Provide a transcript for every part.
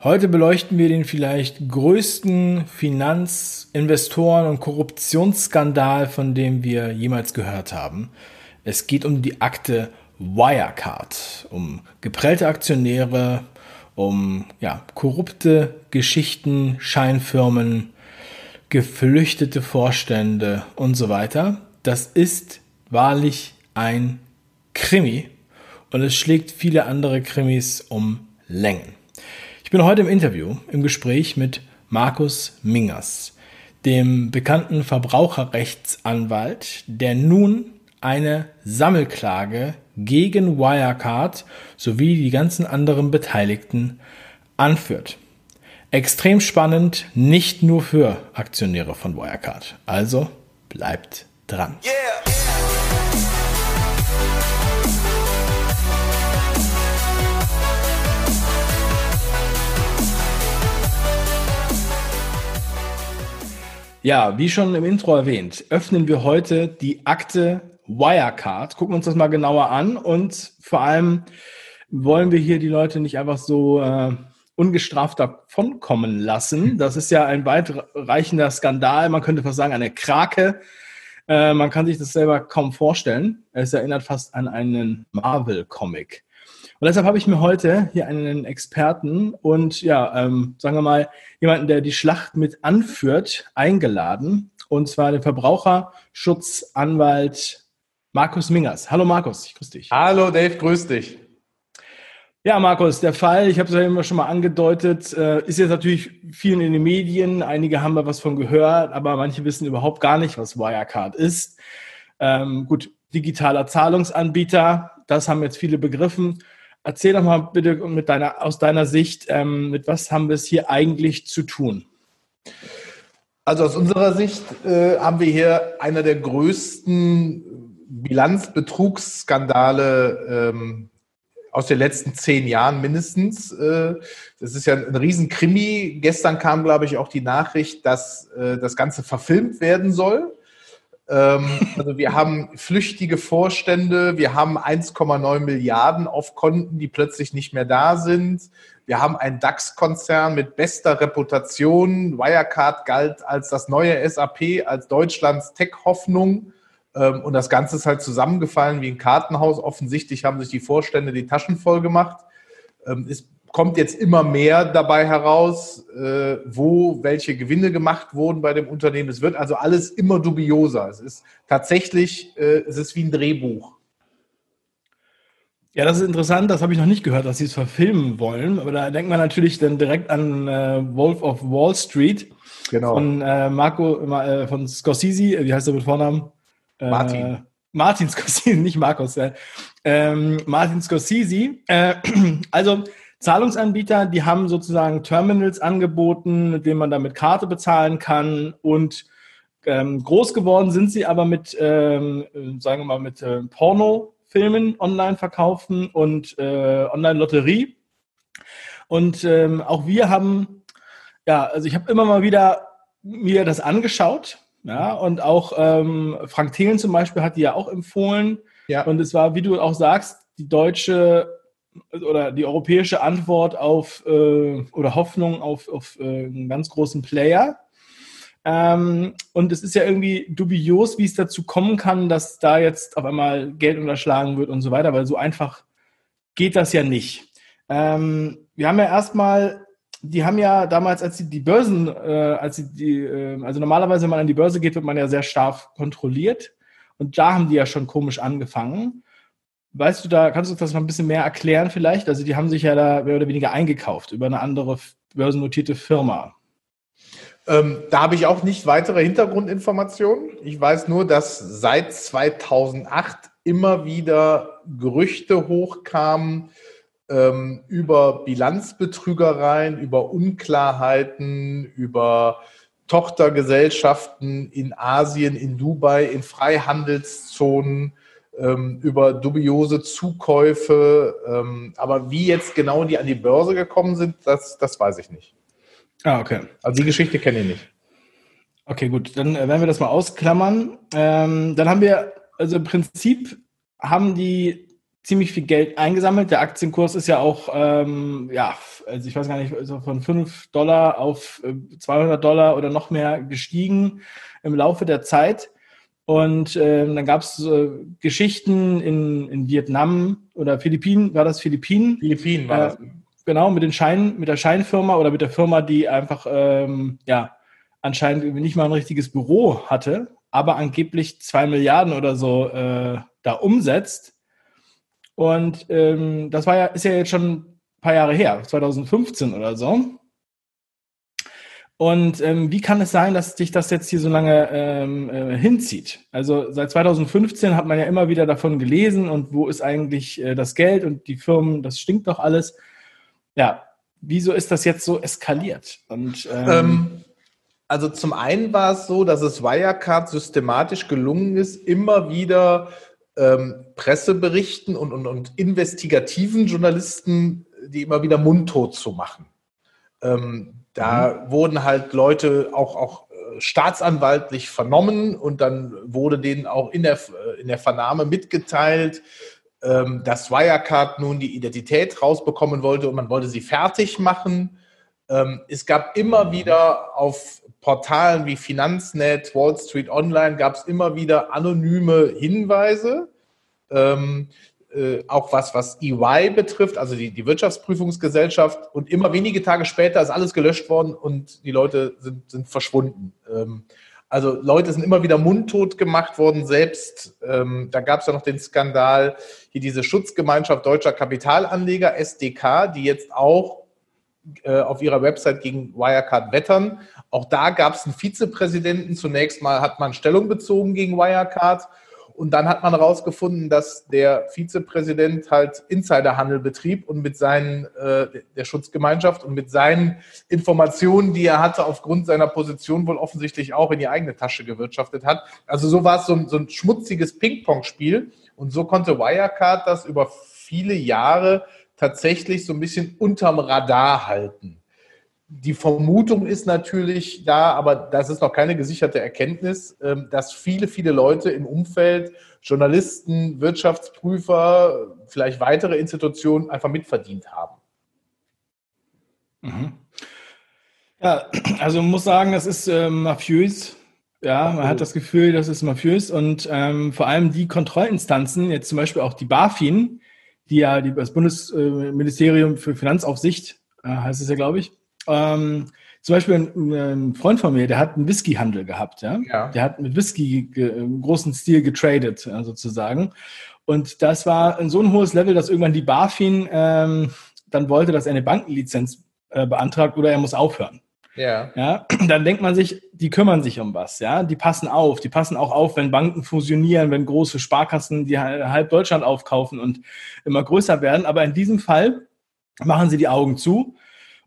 Heute beleuchten wir den vielleicht größten Finanz-, Investoren- und Korruptionsskandal, von dem wir jemals gehört haben. Es geht um die Akte Wirecard, um geprellte Aktionäre, um ja, korrupte Geschichten, Scheinfirmen, geflüchtete Vorstände und so weiter. Das ist wahrlich ein Krimi und es schlägt viele andere Krimis um Längen. Ich bin heute im Interview, im Gespräch mit Markus Mingers, dem bekannten Verbraucherrechtsanwalt, der nun eine Sammelklage gegen Wirecard sowie die ganzen anderen Beteiligten anführt. Extrem spannend, nicht nur für Aktionäre von Wirecard. Also bleibt dran. Yeah. Ja, wie schon im Intro erwähnt, öffnen wir heute die Akte Wirecard, gucken uns das mal genauer an und vor allem wollen wir hier die Leute nicht einfach so äh, ungestraft davonkommen lassen. Das ist ja ein weitreichender Skandal, man könnte fast sagen eine Krake. Äh, man kann sich das selber kaum vorstellen. Es erinnert fast an einen Marvel-Comic. Und deshalb habe ich mir heute hier einen Experten und ja, ähm, sagen wir mal, jemanden, der die Schlacht mit anführt, eingeladen. Und zwar den Verbraucherschutzanwalt Markus Mingers. Hallo Markus, ich grüße dich. Hallo Dave, grüß dich. Ja, Markus, der Fall, ich habe es ja immer schon mal angedeutet, äh, ist jetzt natürlich vielen in den Medien. Einige haben da was von gehört, aber manche wissen überhaupt gar nicht, was Wirecard ist. Ähm, gut, digitaler Zahlungsanbieter, das haben jetzt viele begriffen. Erzähl doch mal bitte mit deiner, aus deiner Sicht, ähm, mit was haben wir es hier eigentlich zu tun? Also aus unserer Sicht äh, haben wir hier einer der größten Bilanzbetrugsskandale ähm, aus den letzten zehn Jahren mindestens. Äh, das ist ja ein Riesenkrimi. Gestern kam, glaube ich, auch die Nachricht, dass äh, das Ganze verfilmt werden soll. Ähm, also wir haben flüchtige Vorstände, wir haben 1,9 Milliarden auf Konten, die plötzlich nicht mehr da sind. Wir haben einen DAX-Konzern mit bester Reputation. Wirecard galt als das neue SAP, als Deutschlands Tech-Hoffnung. Ähm, und das Ganze ist halt zusammengefallen wie ein Kartenhaus. Offensichtlich haben sich die Vorstände die Taschen voll gemacht. Ähm, ist kommt jetzt immer mehr dabei heraus, äh, wo welche Gewinne gemacht wurden bei dem Unternehmen. Es wird also alles immer dubioser. Es ist tatsächlich, äh, es ist wie ein Drehbuch. Ja, das ist interessant. Das habe ich noch nicht gehört, dass sie es verfilmen wollen. Aber da denkt man natürlich dann direkt an äh, Wolf of Wall Street genau. von äh, Marco äh, von Scorsese. Wie heißt er mit Vornamen? Äh, Martin. Martin Scorsese, nicht Markus. Ähm, Martin Scorsese. Äh, also Zahlungsanbieter, die haben sozusagen Terminals angeboten, mit denen man dann mit Karte bezahlen kann und ähm, groß geworden sind sie aber mit, ähm, sagen wir mal, mit äh, Pornofilmen online verkaufen und äh, Online-Lotterie. Und ähm, auch wir haben, ja, also ich habe immer mal wieder mir das angeschaut, ja, und auch ähm, Frank Thelen zum Beispiel hat die ja auch empfohlen. Ja. Und es war, wie du auch sagst, die deutsche oder die europäische Antwort auf äh, oder Hoffnung auf, auf äh, einen ganz großen Player. Ähm, und es ist ja irgendwie dubios, wie es dazu kommen kann, dass da jetzt auf einmal Geld unterschlagen wird und so weiter, weil so einfach geht das ja nicht. Ähm, wir haben ja erstmal, die haben ja damals, als sie die Börsen, äh, als sie die, äh, also normalerweise, wenn man an die Börse geht, wird man ja sehr stark kontrolliert. Und da haben die ja schon komisch angefangen. Weißt du, da kannst du das mal ein bisschen mehr erklären vielleicht? Also die haben sich ja da mehr oder weniger eingekauft über eine andere börsennotierte Firma. Ähm, da habe ich auch nicht weitere Hintergrundinformationen. Ich weiß nur, dass seit 2008 immer wieder Gerüchte hochkamen ähm, über Bilanzbetrügereien, über Unklarheiten, über Tochtergesellschaften in Asien, in Dubai, in Freihandelszonen ähm, über dubiose Zukäufe. Ähm, aber wie jetzt genau die an die Börse gekommen sind, das, das weiß ich nicht. Ah, okay. Also die Geschichte kenne ich nicht. Okay, gut. Dann werden wir das mal ausklammern. Ähm, dann haben wir, also im Prinzip haben die ziemlich viel Geld eingesammelt. Der Aktienkurs ist ja auch, ähm, ja, also ich weiß gar nicht, also von 5 Dollar auf 200 äh, Dollar oder noch mehr gestiegen im Laufe der Zeit. Und ähm, dann gab es äh, Geschichten in, in Vietnam oder Philippinen, war das Philippinen? Philippinen war äh, das. Genau, mit den Scheinen, mit der Scheinfirma oder mit der Firma, die einfach ähm, ja anscheinend nicht mal ein richtiges Büro hatte, aber angeblich zwei Milliarden oder so äh, da umsetzt. Und ähm, das war ja, ist ja jetzt schon ein paar Jahre her, 2015 oder so. Und ähm, wie kann es sein, dass sich das jetzt hier so lange ähm, äh, hinzieht? Also seit 2015 hat man ja immer wieder davon gelesen und wo ist eigentlich äh, das Geld und die Firmen, das stinkt doch alles. Ja, wieso ist das jetzt so eskaliert? Und, ähm, ähm also zum einen war es so, dass es Wirecard systematisch gelungen ist, immer wieder ähm, Presseberichten und, und, und investigativen Journalisten, die immer wieder mundtot zu machen. Ähm, da mhm. wurden halt Leute auch, auch äh, staatsanwaltlich vernommen und dann wurde denen auch in der, äh, in der Vernahme mitgeteilt, ähm, dass Wirecard nun die Identität rausbekommen wollte und man wollte sie fertig machen. Ähm, es gab immer mhm. wieder auf Portalen wie Finanznet, Wall Street Online, gab es immer wieder anonyme Hinweise. Ähm, äh, auch was, was EY betrifft, also die, die Wirtschaftsprüfungsgesellschaft. Und immer wenige Tage später ist alles gelöscht worden und die Leute sind, sind verschwunden. Ähm, also Leute sind immer wieder mundtot gemacht worden. Selbst ähm, da gab es ja noch den Skandal, hier diese Schutzgemeinschaft deutscher Kapitalanleger, SDK, die jetzt auch äh, auf ihrer Website gegen Wirecard wettern. Auch da gab es einen Vizepräsidenten. Zunächst mal hat man Stellung bezogen gegen Wirecard und dann hat man herausgefunden, dass der Vizepräsident halt Insiderhandel betrieb und mit seinen, äh, der Schutzgemeinschaft und mit seinen Informationen, die er hatte, aufgrund seiner Position wohl offensichtlich auch in die eigene Tasche gewirtschaftet hat. Also so war es so ein, so ein schmutziges Ping-Pong-Spiel. Und so konnte Wirecard das über viele Jahre tatsächlich so ein bisschen unterm Radar halten die Vermutung ist natürlich da, aber das ist noch keine gesicherte Erkenntnis, ähm, dass viele, viele Leute im Umfeld, Journalisten, Wirtschaftsprüfer, vielleicht weitere Institutionen einfach mitverdient haben. Mhm. Ja, also man muss sagen, das ist äh, mafiös. Ja, man hat das Gefühl, das ist mafiös und ähm, vor allem die Kontrollinstanzen, jetzt zum Beispiel auch die BaFin, die ja die, das Bundesministerium für Finanzaufsicht, äh, heißt es ja, glaube ich, ähm, zum Beispiel ein, ein, Freund von mir, der hat einen Whisky-Handel gehabt, ja? ja. Der hat mit Whisky im großen Stil getradet, äh, sozusagen. Und das war in so ein hohes Level, dass irgendwann die BaFin ähm, dann wollte, dass er eine Bankenlizenz äh, beantragt oder er muss aufhören. Ja. ja. Dann denkt man sich, die kümmern sich um was, ja. Die passen auf. Die passen auch auf, wenn Banken fusionieren, wenn große Sparkassen, die halb Deutschland aufkaufen und immer größer werden. Aber in diesem Fall machen sie die Augen zu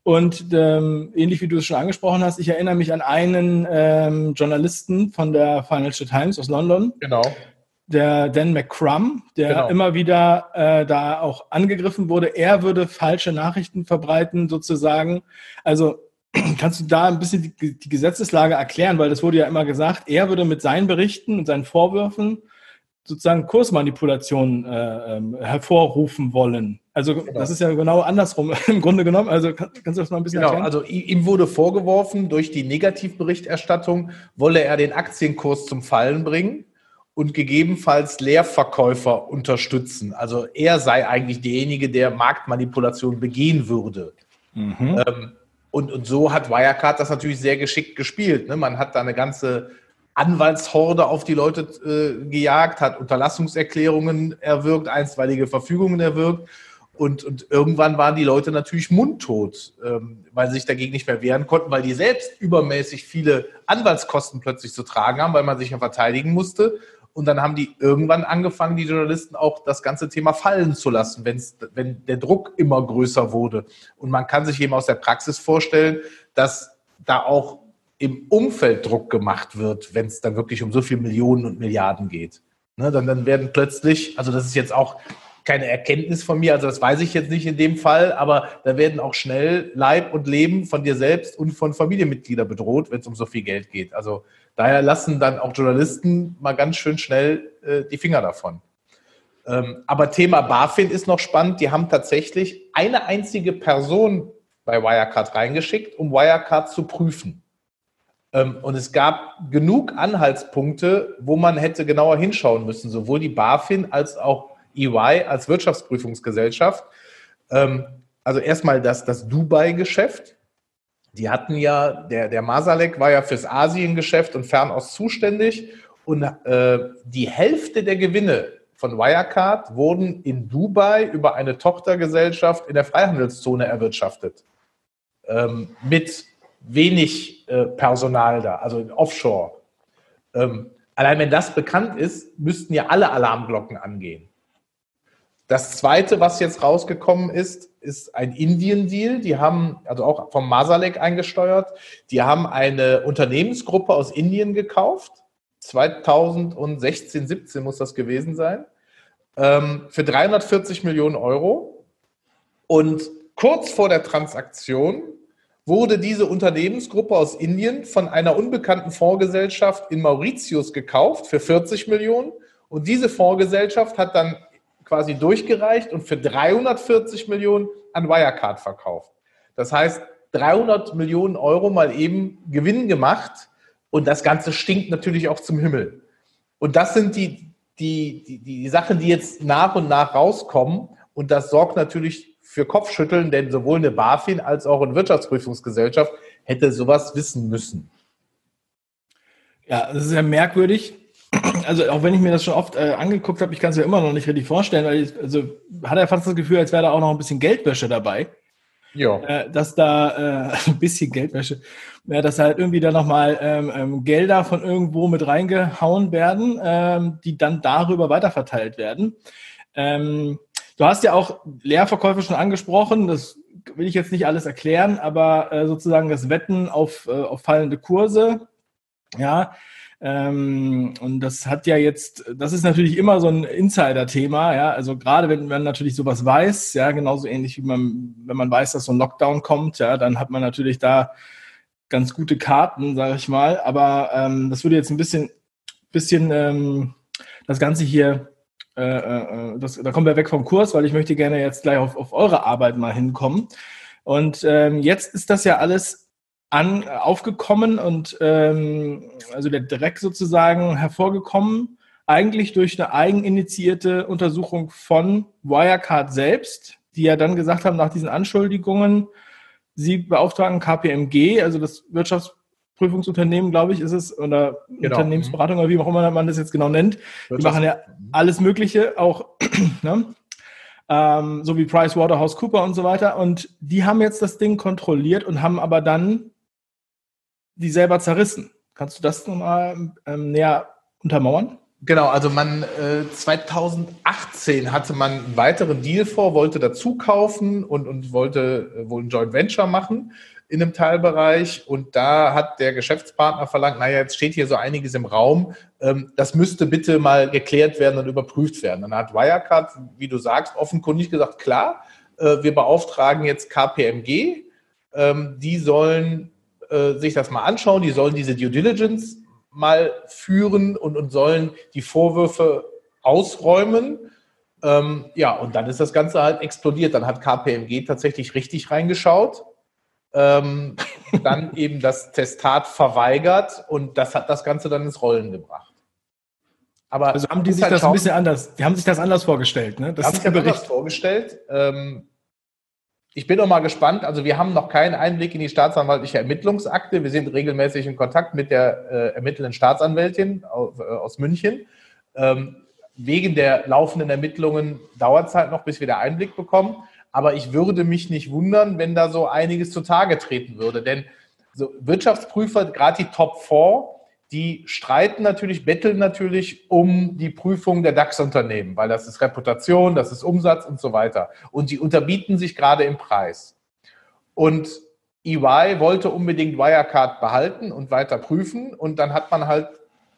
und ähm, ähnlich wie du es schon angesprochen hast, ich erinnere mich an einen ähm, Journalisten von der Financial Times aus London. Genau. Der Dan McCrum, der genau. immer wieder äh, da auch angegriffen wurde. Er würde falsche Nachrichten verbreiten, sozusagen. Also kannst du da ein bisschen die, die Gesetzeslage erklären, weil das wurde ja immer gesagt, er würde mit seinen Berichten und seinen Vorwürfen sozusagen Kursmanipulationen äh, ähm, hervorrufen wollen. Also genau. das ist ja genau andersrum im Grunde genommen. Also kann, kannst du das mal ein bisschen genau, erklären? Also ihm wurde vorgeworfen, durch die Negativberichterstattung wolle er den Aktienkurs zum Fallen bringen und gegebenenfalls Leerverkäufer unterstützen. Also er sei eigentlich derjenige, der Marktmanipulation begehen würde. Mhm. Ähm, und, und so hat Wirecard das natürlich sehr geschickt gespielt. Ne? Man hat da eine ganze Anwaltshorde auf die Leute äh, gejagt, hat Unterlassungserklärungen erwirkt, einstweilige Verfügungen erwirkt. Und, und irgendwann waren die Leute natürlich mundtot, ähm, weil sie sich dagegen nicht mehr wehren konnten, weil die selbst übermäßig viele Anwaltskosten plötzlich zu tragen haben, weil man sich ja verteidigen musste. Und dann haben die irgendwann angefangen, die Journalisten auch das ganze Thema fallen zu lassen, wenn's, wenn der Druck immer größer wurde. Und man kann sich eben aus der Praxis vorstellen, dass da auch im Umfeld Druck gemacht wird, wenn es dann wirklich um so viele Millionen und Milliarden geht. Ne, dann, dann werden plötzlich, also das ist jetzt auch keine Erkenntnis von mir, also das weiß ich jetzt nicht in dem Fall, aber da werden auch schnell Leib und Leben von dir selbst und von Familienmitgliedern bedroht, wenn es um so viel Geld geht. Also daher lassen dann auch Journalisten mal ganz schön schnell äh, die Finger davon. Ähm, aber Thema BaFin ist noch spannend. Die haben tatsächlich eine einzige Person bei Wirecard reingeschickt, um Wirecard zu prüfen. Ähm, und es gab genug Anhaltspunkte, wo man hätte genauer hinschauen müssen, sowohl die BaFin als auch EY als Wirtschaftsprüfungsgesellschaft. Ähm, also erstmal das, das Dubai-Geschäft. Die hatten ja, der, der Masalek war ja fürs Asien-Geschäft und Fernost zuständig. Und äh, die Hälfte der Gewinne von Wirecard wurden in Dubai über eine Tochtergesellschaft in der Freihandelszone erwirtschaftet. Ähm, mit wenig äh, Personal da, also offshore. Ähm, allein wenn das bekannt ist, müssten ja alle Alarmglocken angehen. Das zweite, was jetzt rausgekommen ist, ist ein Indien-Deal. Die haben, also auch vom Masalek eingesteuert, die haben eine Unternehmensgruppe aus Indien gekauft. 2016, 17 muss das gewesen sein. Ähm, für 340 Millionen Euro. Und kurz vor der Transaktion wurde diese Unternehmensgruppe aus Indien von einer unbekannten Fondsgesellschaft in Mauritius gekauft für 40 Millionen. Und diese Fondsgesellschaft hat dann quasi durchgereicht und für 340 Millionen an Wirecard verkauft. Das heißt, 300 Millionen Euro mal eben Gewinn gemacht und das Ganze stinkt natürlich auch zum Himmel. Und das sind die, die, die, die Sachen, die jetzt nach und nach rauskommen. Und das sorgt natürlich für Kopfschütteln, denn sowohl eine BaFin als auch eine Wirtschaftsprüfungsgesellschaft hätte sowas wissen müssen. Ja, das ist ja merkwürdig. Also auch wenn ich mir das schon oft äh, angeguckt habe, ich kann es mir immer noch nicht richtig vorstellen, weil ich, also hat er fast das Gefühl, als wäre da auch noch ein bisschen Geldwäsche dabei. Ja. Äh, dass da äh, ein bisschen Geldwäsche, ja, dass halt irgendwie da nochmal ähm, ähm, Gelder von irgendwo mit reingehauen werden, ähm, die dann darüber weiterverteilt werden. Ähm, Du hast ja auch Leerverkäufe schon angesprochen, das will ich jetzt nicht alles erklären, aber äh, sozusagen das Wetten auf, äh, auf fallende Kurse, ja, ähm, und das hat ja jetzt, das ist natürlich immer so ein Insider-Thema, ja, also gerade wenn man natürlich sowas weiß, ja, genauso ähnlich wie man, wenn man weiß, dass so ein Lockdown kommt, ja, dann hat man natürlich da ganz gute Karten, sage ich mal, aber ähm, das würde jetzt ein bisschen, bisschen ähm, das Ganze hier äh, äh, das, da kommen wir weg vom Kurs, weil ich möchte gerne jetzt gleich auf, auf eure Arbeit mal hinkommen. Und ähm, jetzt ist das ja alles an, aufgekommen und ähm, also der Dreck sozusagen hervorgekommen, eigentlich durch eine eigeninitiierte Untersuchung von Wirecard selbst, die ja dann gesagt haben, nach diesen Anschuldigungen, sie beauftragen KPMG, also das Wirtschafts Prüfungsunternehmen, glaube ich, ist es, oder genau. Unternehmensberatung oder wie auch immer man das jetzt genau nennt. Die machen ja alles Mögliche, auch ne? ähm, so wie Price Waterhouse Cooper und so weiter. Und die haben jetzt das Ding kontrolliert und haben aber dann die selber zerrissen. Kannst du das nochmal ähm, näher untermauern? Genau, also man äh, 2018 hatte man einen weiteren Deal vor, wollte dazu kaufen und, und wollte äh, wohl ein Joint Venture machen in einem Teilbereich und da hat der Geschäftspartner verlangt, naja, jetzt steht hier so einiges im Raum, ähm, das müsste bitte mal geklärt werden und überprüft werden. Dann hat Wirecard, wie du sagst, offenkundig gesagt, klar, äh, wir beauftragen jetzt KPMG, ähm, die sollen äh, sich das mal anschauen, die sollen diese Due Diligence mal führen und, und sollen die Vorwürfe ausräumen. Ähm, ja, und dann ist das Ganze halt explodiert. Dann hat KPMG tatsächlich richtig reingeschaut ähm, dann eben das Testat verweigert und das hat das Ganze dann ins Rollen gebracht. Aber also haben die sich halt das schauen, ein bisschen anders, die haben sich das anders vorgestellt, ne? Das ist der Bericht. anders vorgestellt. Ähm, ich bin noch mal gespannt. Also wir haben noch keinen Einblick in die staatsanwaltliche Ermittlungsakte. Wir sind regelmäßig in Kontakt mit der äh, ermittelnden Staatsanwältin aus, äh, aus München. Ähm, wegen der laufenden Ermittlungen dauert es halt noch, bis wir da Einblick bekommen. Aber ich würde mich nicht wundern, wenn da so einiges zutage treten würde. Denn so Wirtschaftsprüfer, gerade die Top 4, die streiten natürlich, betteln natürlich um die Prüfung der DAX-Unternehmen, weil das ist Reputation, das ist Umsatz und so weiter. Und die unterbieten sich gerade im Preis. Und EY wollte unbedingt Wirecard behalten und weiter prüfen. Und dann hat man halt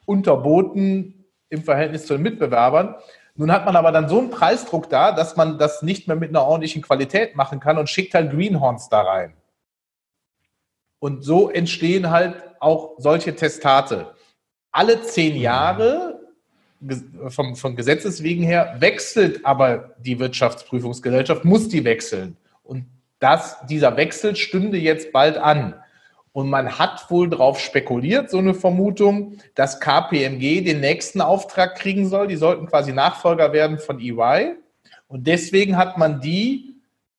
unterboten im Verhältnis zu den Mitbewerbern. Nun hat man aber dann so einen Preisdruck da, dass man das nicht mehr mit einer ordentlichen Qualität machen kann und schickt halt Greenhorns da rein. Und so entstehen halt auch solche Testate. Alle zehn Jahre vom, von Gesetzes wegen her wechselt aber die Wirtschaftsprüfungsgesellschaft, muss die wechseln. Und das, dieser Wechsel stünde jetzt bald an. Und man hat wohl darauf spekuliert, so eine Vermutung, dass KPMG den nächsten Auftrag kriegen soll. Die sollten quasi Nachfolger werden von EY. Und deswegen hat man die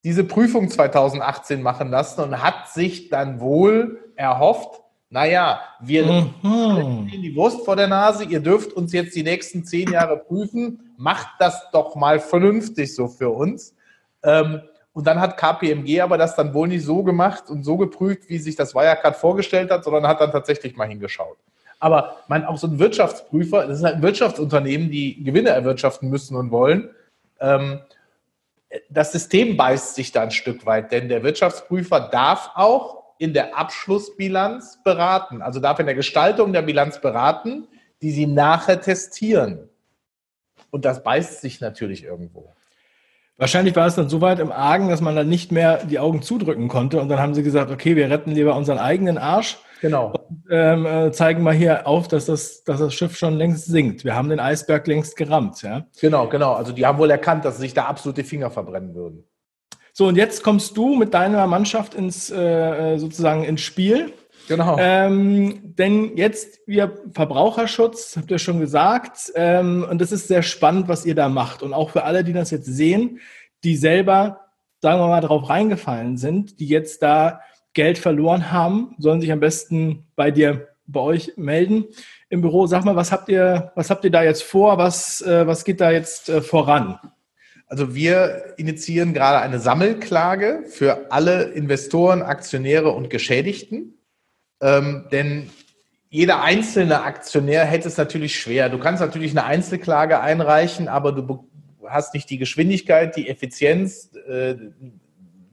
diese Prüfung 2018 machen lassen und hat sich dann wohl erhofft, naja, wir mhm. die Wurst vor der Nase, ihr dürft uns jetzt die nächsten zehn Jahre prüfen, macht das doch mal vernünftig so für uns. Ähm, und dann hat KPMG aber das dann wohl nicht so gemacht und so geprüft, wie sich das Wirecard vorgestellt hat, sondern hat dann tatsächlich mal hingeschaut. Aber man, auch so ein Wirtschaftsprüfer, das ist halt ein Wirtschaftsunternehmen, die Gewinne erwirtschaften müssen und wollen. Das System beißt sich da ein Stück weit, denn der Wirtschaftsprüfer darf auch in der Abschlussbilanz beraten, also darf in der Gestaltung der Bilanz beraten, die sie nachher testieren. Und das beißt sich natürlich irgendwo. Wahrscheinlich war es dann so weit im Argen, dass man dann nicht mehr die Augen zudrücken konnte. Und dann haben sie gesagt, okay, wir retten lieber unseren eigenen Arsch. Genau. Und, ähm, äh, zeigen mal hier auf, dass das, dass das Schiff schon längst sinkt. Wir haben den Eisberg längst gerammt. Ja? Genau, genau. Also die haben wohl erkannt, dass sie sich da absolut die Finger verbrennen würden. So, und jetzt kommst du mit deiner Mannschaft ins äh, sozusagen ins Spiel. Genau. Ähm, denn jetzt, wir Verbraucherschutz, habt ihr schon gesagt, ähm, und das ist sehr spannend, was ihr da macht. Und auch für alle, die das jetzt sehen, die selber, sagen wir mal, darauf reingefallen sind, die jetzt da Geld verloren haben, sollen sich am besten bei dir, bei euch melden im Büro. Sag mal, was habt ihr, was habt ihr da jetzt vor? Was, äh, was geht da jetzt äh, voran? Also wir initiieren gerade eine Sammelklage für alle Investoren, Aktionäre und Geschädigten. Ähm, denn jeder einzelne Aktionär hätte es natürlich schwer. Du kannst natürlich eine Einzelklage einreichen, aber du hast nicht die Geschwindigkeit, die Effizienz. Äh,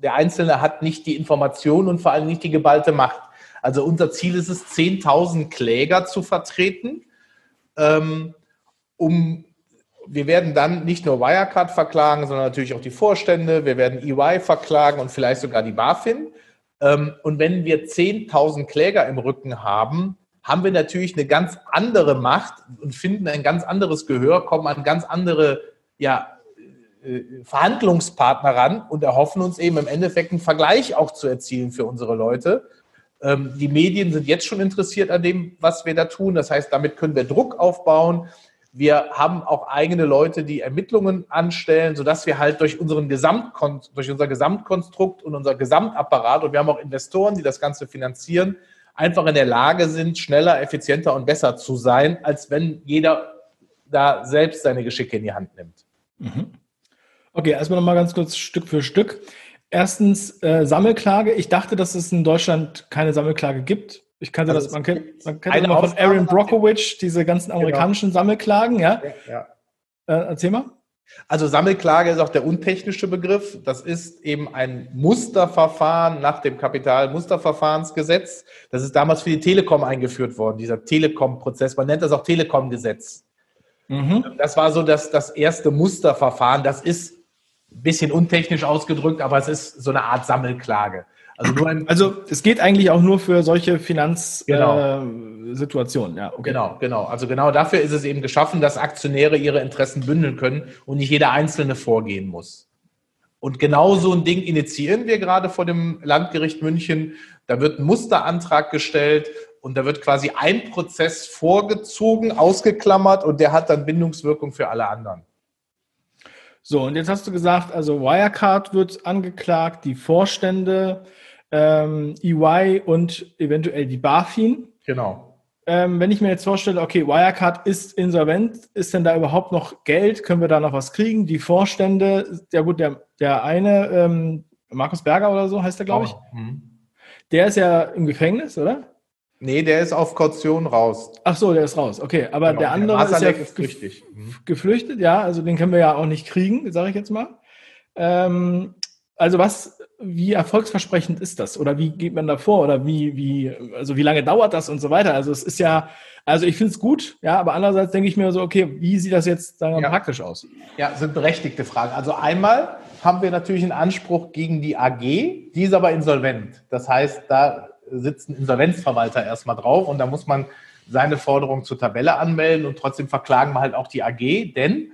der Einzelne hat nicht die Information und vor allem nicht die geballte Macht. Also unser Ziel ist es, 10.000 Kläger zu vertreten, ähm, um wir werden dann nicht nur Wirecard verklagen, sondern natürlich auch die Vorstände. Wir werden EY verklagen und vielleicht sogar die BaFin. Ähm, und wenn wir 10.000 Kläger im Rücken haben, haben wir natürlich eine ganz andere Macht und finden ein ganz anderes Gehör, kommen an ganz andere ja, Verhandlungspartner ran und erhoffen uns eben im Endeffekt einen Vergleich auch zu erzielen für unsere Leute. Ähm, die Medien sind jetzt schon interessiert an dem, was wir da tun. Das heißt, damit können wir Druck aufbauen. Wir haben auch eigene Leute, die Ermittlungen anstellen, sodass wir halt durch, unseren Gesamtkon durch unser Gesamtkonstrukt und unser Gesamtapparat und wir haben auch Investoren, die das Ganze finanzieren, einfach in der Lage sind, schneller, effizienter und besser zu sein, als wenn jeder da selbst seine Geschicke in die Hand nimmt. Mhm. Okay, erstmal nochmal ganz kurz Stück für Stück. Erstens äh, Sammelklage. Ich dachte, dass es in Deutschland keine Sammelklage gibt. Ich kannte also das, man kennt, man kennt immer von Aaron Brockovich, diese ganzen genau. amerikanischen genau. Sammelklagen, ja? ja, ja. Äh, erzähl mal. Also Sammelklage ist auch der untechnische Begriff. Das ist eben ein Musterverfahren nach dem Kapitalmusterverfahrensgesetz. Das ist damals für die Telekom eingeführt worden, dieser Telekom-Prozess. Man nennt das auch Telekom-Gesetz. Mhm. Das war so das, das erste Musterverfahren. Das ist bisschen untechnisch ausgedrückt, aber es ist so eine Art Sammelklage. Also, ein, also es geht eigentlich auch nur für solche Finanzsituationen. Genau. Äh, ja, okay. Genau, genau. Also genau dafür ist es eben geschaffen, dass Aktionäre ihre Interessen bündeln können und nicht jeder Einzelne vorgehen muss. Und genau so ein Ding initiieren wir gerade vor dem Landgericht München. Da wird ein Musterantrag gestellt und da wird quasi ein Prozess vorgezogen, ausgeklammert und der hat dann Bindungswirkung für alle anderen. So, und jetzt hast du gesagt, also Wirecard wird angeklagt, die Vorstände, ähm, EY und eventuell die BaFin. Genau. Ähm, wenn ich mir jetzt vorstelle, okay, Wirecard ist insolvent, ist denn da überhaupt noch Geld? Können wir da noch was kriegen? Die Vorstände, ja gut, der, der eine, ähm, Markus Berger oder so heißt der, glaube ich, oh. mhm. der ist ja im Gefängnis, oder? Nee, der ist auf Kaution raus. Ach so, der ist raus. Okay, aber genau, der andere der ist ja ist geflüchtet. Mhm. geflüchtet, ja, also den können wir ja auch nicht kriegen, sage ich jetzt mal. Ähm, also was, wie erfolgsversprechend ist das? Oder wie geht man da vor? Oder wie, wie, also wie lange dauert das und so weiter? Also es ist ja, also ich finde es gut, ja, aber andererseits denke ich mir so, okay, wie sieht das jetzt sagen wir, ja. praktisch aus? Ja, sind berechtigte Fragen. Also einmal haben wir natürlich einen Anspruch gegen die AG, die ist aber insolvent. Das heißt, da sitzt ein Insolvenzverwalter erstmal drauf und da muss man seine Forderung zur Tabelle anmelden und trotzdem verklagen wir halt auch die AG, denn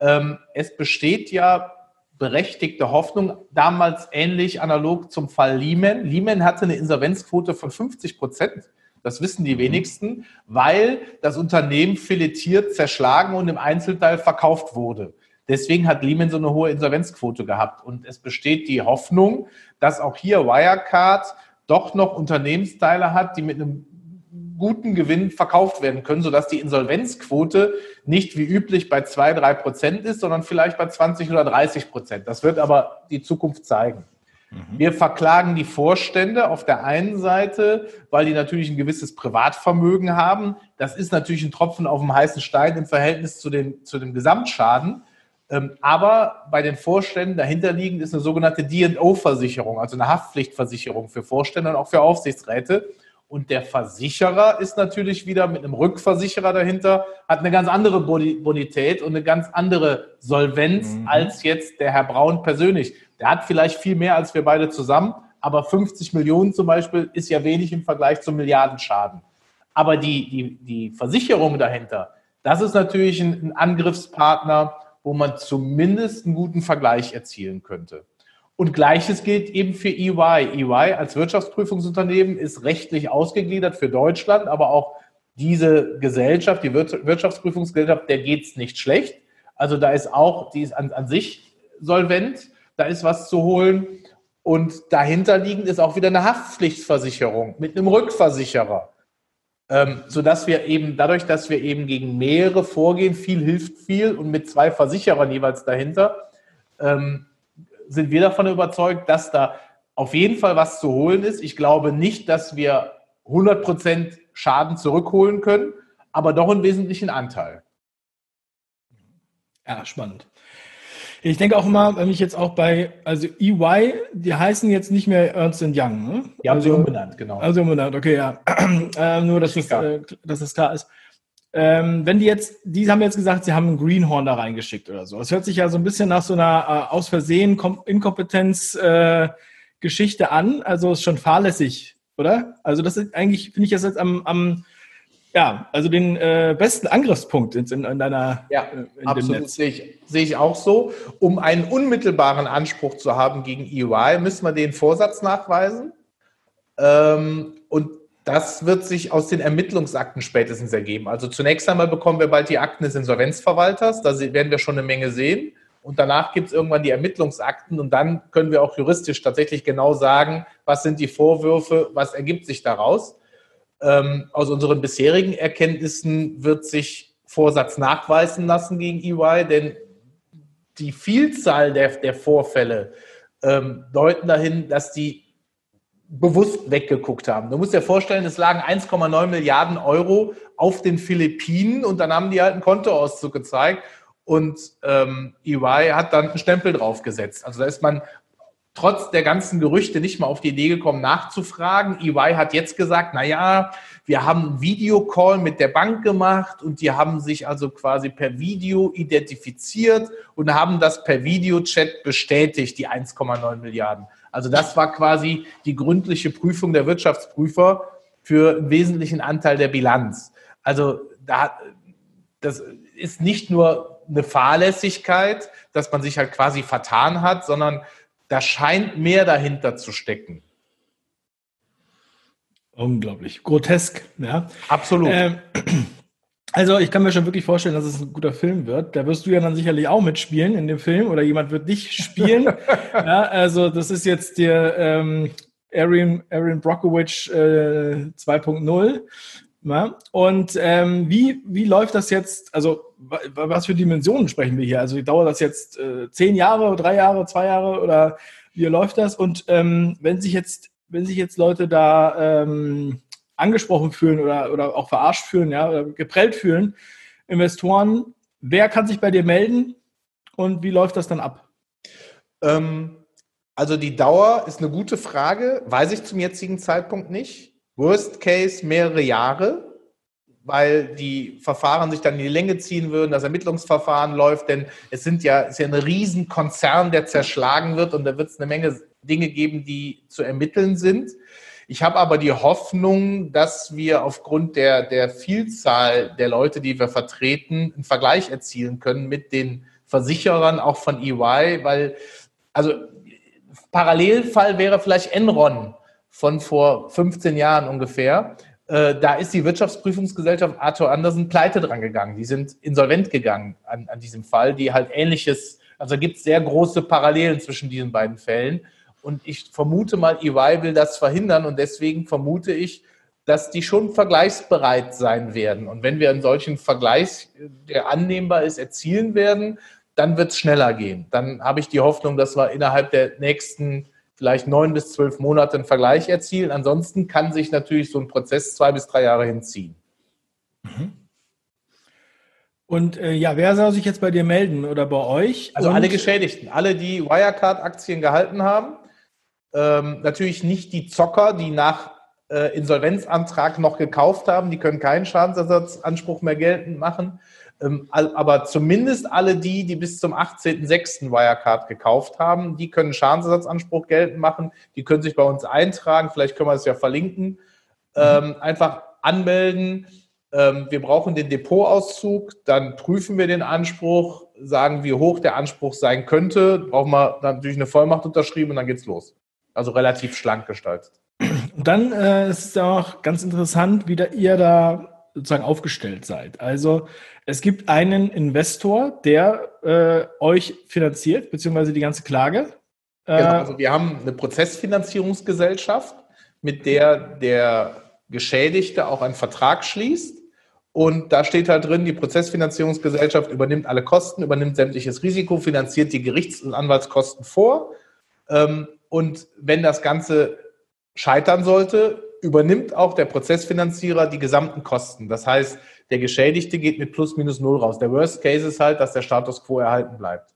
ähm, es besteht ja berechtigte Hoffnung, damals ähnlich analog zum Fall Lehman. Lehman hatte eine Insolvenzquote von 50 Prozent. Das wissen die wenigsten, weil das Unternehmen filetiert, zerschlagen und im Einzelteil verkauft wurde. Deswegen hat Lehman so eine hohe Insolvenzquote gehabt. Und es besteht die Hoffnung, dass auch hier Wirecard doch noch Unternehmensteile hat, die mit einem guten Gewinn verkauft werden können, sodass die Insolvenzquote nicht wie üblich bei zwei, drei Prozent ist, sondern vielleicht bei 20 oder 30 Prozent. Das wird aber die Zukunft zeigen. Mhm. Wir verklagen die Vorstände auf der einen Seite, weil die natürlich ein gewisses Privatvermögen haben. Das ist natürlich ein Tropfen auf dem heißen Stein im Verhältnis zu, den, zu dem Gesamtschaden. Ähm, aber bei den Vorständen dahinterliegend ist eine sogenannte D&O-Versicherung, also eine Haftpflichtversicherung für Vorstände und auch für Aufsichtsräte. Und der Versicherer ist natürlich wieder mit einem Rückversicherer dahinter, hat eine ganz andere Bonität und eine ganz andere Solvenz mhm. als jetzt der Herr Braun persönlich. Der hat vielleicht viel mehr als wir beide zusammen, aber 50 Millionen zum Beispiel ist ja wenig im Vergleich zum Milliardenschaden. Aber die, die, die Versicherung dahinter, das ist natürlich ein, ein Angriffspartner, wo man zumindest einen guten Vergleich erzielen könnte. Und gleiches gilt eben für EY. EY als Wirtschaftsprüfungsunternehmen ist rechtlich ausgegliedert für Deutschland, aber auch diese Gesellschaft, die Wirtschaftsprüfungsgesellschaft, der geht es nicht schlecht. Also da ist auch, die ist an, an sich solvent, da ist was zu holen. Und dahinter liegend ist auch wieder eine Haftpflichtversicherung mit einem Rückversicherer. Ähm, sodass wir eben, dadurch, dass wir eben gegen mehrere vorgehen, viel hilft viel und mit zwei Versicherern jeweils dahinter, ähm, sind wir davon überzeugt, dass da auf jeden Fall was zu holen ist. Ich glaube nicht, dass wir 100% Schaden zurückholen können, aber doch einen wesentlichen Anteil. Ja, spannend. Ich denke auch immer, wenn ich jetzt auch bei, also EY, die heißen jetzt nicht mehr Ernst Young, ne? Die haben also, sie umbenannt, genau. Also umbenannt, okay, ja. ähm, nur, dass das, äh, dass das klar ist. Ähm, wenn die jetzt, die haben jetzt gesagt, sie haben einen Greenhorn da reingeschickt oder so. Das hört sich ja so ein bisschen nach so einer äh, aus Versehen Inkompetenz-Geschichte äh, an. Also ist schon fahrlässig, oder? Also das ist eigentlich, finde ich das jetzt am, am ja, also den äh, besten Angriffspunkt in, in, in deiner Ja, äh, in absolut sehe ich, sehe ich auch so. Um einen unmittelbaren Anspruch zu haben gegen EY, müssen wir den Vorsatz nachweisen. Ähm, und das wird sich aus den Ermittlungsakten spätestens ergeben. Also zunächst einmal bekommen wir bald die Akten des Insolvenzverwalters, da werden wir schon eine Menge sehen. Und danach gibt es irgendwann die Ermittlungsakten und dann können wir auch juristisch tatsächlich genau sagen, was sind die Vorwürfe, was ergibt sich daraus. Ähm, aus unseren bisherigen Erkenntnissen wird sich Vorsatz nachweisen lassen gegen EY, denn die Vielzahl der, der Vorfälle ähm, deuten dahin, dass die bewusst weggeguckt haben. Du musst dir vorstellen, es lagen 1,9 Milliarden Euro auf den Philippinen und dann haben die halt einen Kontoauszug gezeigt und ähm, EY hat dann einen Stempel draufgesetzt. Also da ist man trotz der ganzen Gerüchte nicht mal auf die Idee gekommen, nachzufragen. EY hat jetzt gesagt, na ja, wir haben einen Videocall mit der Bank gemacht und die haben sich also quasi per Video identifiziert und haben das per Videochat bestätigt, die 1,9 Milliarden. Also das war quasi die gründliche Prüfung der Wirtschaftsprüfer für einen wesentlichen Anteil der Bilanz. Also da, das ist nicht nur eine Fahrlässigkeit, dass man sich halt quasi vertan hat, sondern da scheint mehr dahinter zu stecken. Unglaublich. Grotesk, ja. Absolut. Ähm, also ich kann mir schon wirklich vorstellen, dass es ein guter Film wird. Da wirst du ja dann sicherlich auch mitspielen in dem Film oder jemand wird dich spielen. ja, also das ist jetzt der ähm, Aaron, Aaron Brockovich äh, 2.0. Ja? Und ähm, wie, wie läuft das jetzt? Also was für Dimensionen sprechen wir hier? Also dauert das jetzt äh, zehn Jahre, drei Jahre, zwei Jahre oder wie läuft das? Und ähm, wenn sich jetzt, wenn sich jetzt Leute da ähm, angesprochen fühlen oder, oder auch verarscht fühlen, ja, oder geprellt fühlen, Investoren, wer kann sich bei dir melden und wie läuft das dann ab? Ähm, also die Dauer ist eine gute Frage, weiß ich zum jetzigen Zeitpunkt nicht. Worst Case mehrere Jahre, weil die Verfahren sich dann in die Länge ziehen würden, das Ermittlungsverfahren läuft, denn es sind ja, ist ja ein Riesenkonzern, der zerschlagen wird und da wird es eine Menge Dinge geben, die zu ermitteln sind. Ich habe aber die Hoffnung, dass wir aufgrund der, der Vielzahl der Leute, die wir vertreten, einen Vergleich erzielen können mit den Versicherern, auch von EY, weil, also Parallelfall wäre vielleicht Enron von vor 15 Jahren ungefähr. Äh, da ist die Wirtschaftsprüfungsgesellschaft Arthur Andersen pleite dran gegangen. Die sind insolvent gegangen an, an diesem Fall, die halt ähnliches, also gibt es sehr große Parallelen zwischen diesen beiden Fällen. Und ich vermute mal, EY will das verhindern und deswegen vermute ich, dass die schon vergleichsbereit sein werden. Und wenn wir einen solchen Vergleich, der annehmbar ist, erzielen werden, dann wird es schneller gehen. Dann habe ich die Hoffnung, dass wir innerhalb der nächsten vielleicht neun bis zwölf Monate einen Vergleich erzielen. Ansonsten kann sich natürlich so ein Prozess zwei bis drei Jahre hinziehen. Mhm. Und äh, ja, wer soll sich jetzt bei dir melden oder bei euch? Also Und alle Geschädigten, alle, die Wirecard-Aktien gehalten haben, ähm, natürlich nicht die Zocker, die nach äh, Insolvenzantrag noch gekauft haben, die können keinen Schadensersatzanspruch mehr geltend machen. Ähm, aber zumindest alle die, die bis zum 18.06. Wirecard gekauft haben, die können Schadensersatzanspruch geltend machen. Die können sich bei uns eintragen. Vielleicht können wir es ja verlinken. Ähm, einfach anmelden. Ähm, wir brauchen den Depotauszug. Dann prüfen wir den Anspruch, sagen, wie hoch der Anspruch sein könnte. Brauchen wir natürlich eine Vollmacht unterschrieben und dann geht's los. Also relativ schlank gestaltet. Und dann äh, ist es auch ganz interessant, wie da ihr da sozusagen aufgestellt seid. Also es gibt einen Investor, der äh, euch finanziert, beziehungsweise die ganze Klage. Äh, genau, also wir haben eine Prozessfinanzierungsgesellschaft, mit der der Geschädigte auch einen Vertrag schließt. Und da steht halt drin, die Prozessfinanzierungsgesellschaft übernimmt alle Kosten, übernimmt sämtliches Risiko, finanziert die Gerichts- und Anwaltskosten vor. Ähm, und wenn das Ganze scheitern sollte, übernimmt auch der Prozessfinanzierer die gesamten Kosten. Das heißt, der Geschädigte geht mit plus minus null raus. Der Worst Case ist halt, dass der Status quo erhalten bleibt.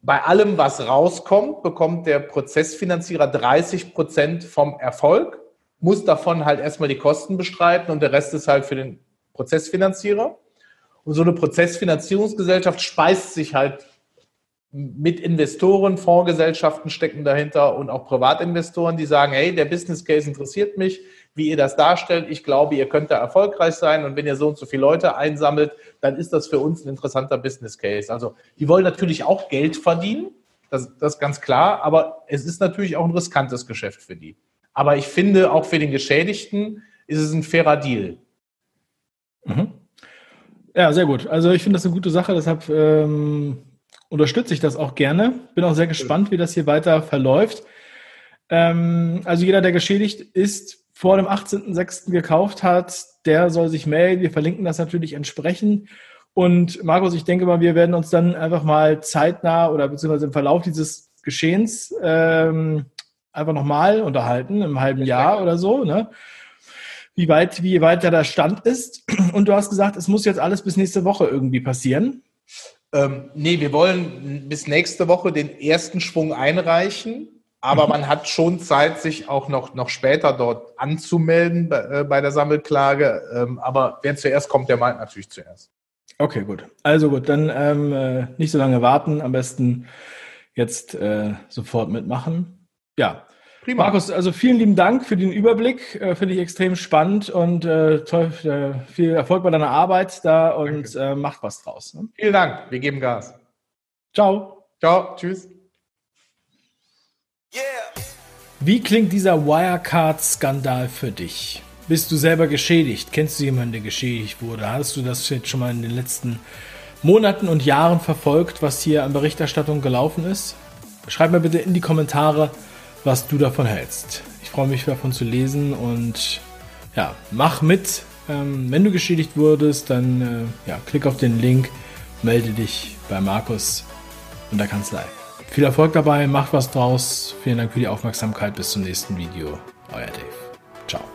Bei allem, was rauskommt, bekommt der Prozessfinanzierer 30 Prozent vom Erfolg, muss davon halt erstmal die Kosten bestreiten und der Rest ist halt für den Prozessfinanzierer. Und so eine Prozessfinanzierungsgesellschaft speist sich halt mit Investoren, Fondsgesellschaften stecken dahinter und auch Privatinvestoren, die sagen, hey, der Business Case interessiert mich, wie ihr das darstellt. Ich glaube, ihr könnt da erfolgreich sein und wenn ihr so und so viele Leute einsammelt, dann ist das für uns ein interessanter Business Case. Also die wollen natürlich auch Geld verdienen, das, das ist ganz klar, aber es ist natürlich auch ein riskantes Geschäft für die. Aber ich finde, auch für den Geschädigten ist es ein fairer Deal. Mhm. Ja, sehr gut. Also ich finde das eine gute Sache, deshalb ähm unterstütze ich das auch gerne. Bin auch sehr gespannt, wie das hier weiter verläuft. Ähm, also jeder, der geschädigt ist, vor dem 18.06. gekauft hat, der soll sich melden. Wir verlinken das natürlich entsprechend. Und Markus, ich denke mal, wir werden uns dann einfach mal zeitnah oder beziehungsweise im Verlauf dieses Geschehens ähm, einfach nochmal unterhalten, im halben Jahr oder so, ne? Wie weit, wie weit da der Stand ist. Und du hast gesagt, es muss jetzt alles bis nächste Woche irgendwie passieren. Ähm, nee, wir wollen bis nächste Woche den ersten Schwung einreichen, aber mhm. man hat schon Zeit, sich auch noch, noch später dort anzumelden bei, äh, bei der Sammelklage. Ähm, aber wer zuerst kommt, der meint natürlich zuerst. Okay, gut. Also gut, dann ähm, äh, nicht so lange warten, am besten jetzt äh, sofort mitmachen. Ja, Prima. Markus, also vielen lieben Dank für den Überblick. Äh, Finde ich extrem spannend und äh, toll, äh, viel Erfolg bei deiner Arbeit da und äh, macht was draus. Ne? Vielen Dank. Wir geben Gas. Ciao. Ciao. Tschüss. Yeah. Wie klingt dieser Wirecard-Skandal für dich? Bist du selber geschädigt? Kennst du jemanden, der geschädigt wurde? Hast du das jetzt schon mal in den letzten Monaten und Jahren verfolgt, was hier an Berichterstattung gelaufen ist? Schreib mir bitte in die Kommentare, was du davon hältst. Ich freue mich davon zu lesen und ja, mach mit. Ähm, wenn du geschädigt wurdest, dann äh, ja, klick auf den Link, melde dich bei Markus und der Kanzlei. Viel Erfolg dabei, mach was draus. Vielen Dank für die Aufmerksamkeit. Bis zum nächsten Video. Euer Dave. Ciao.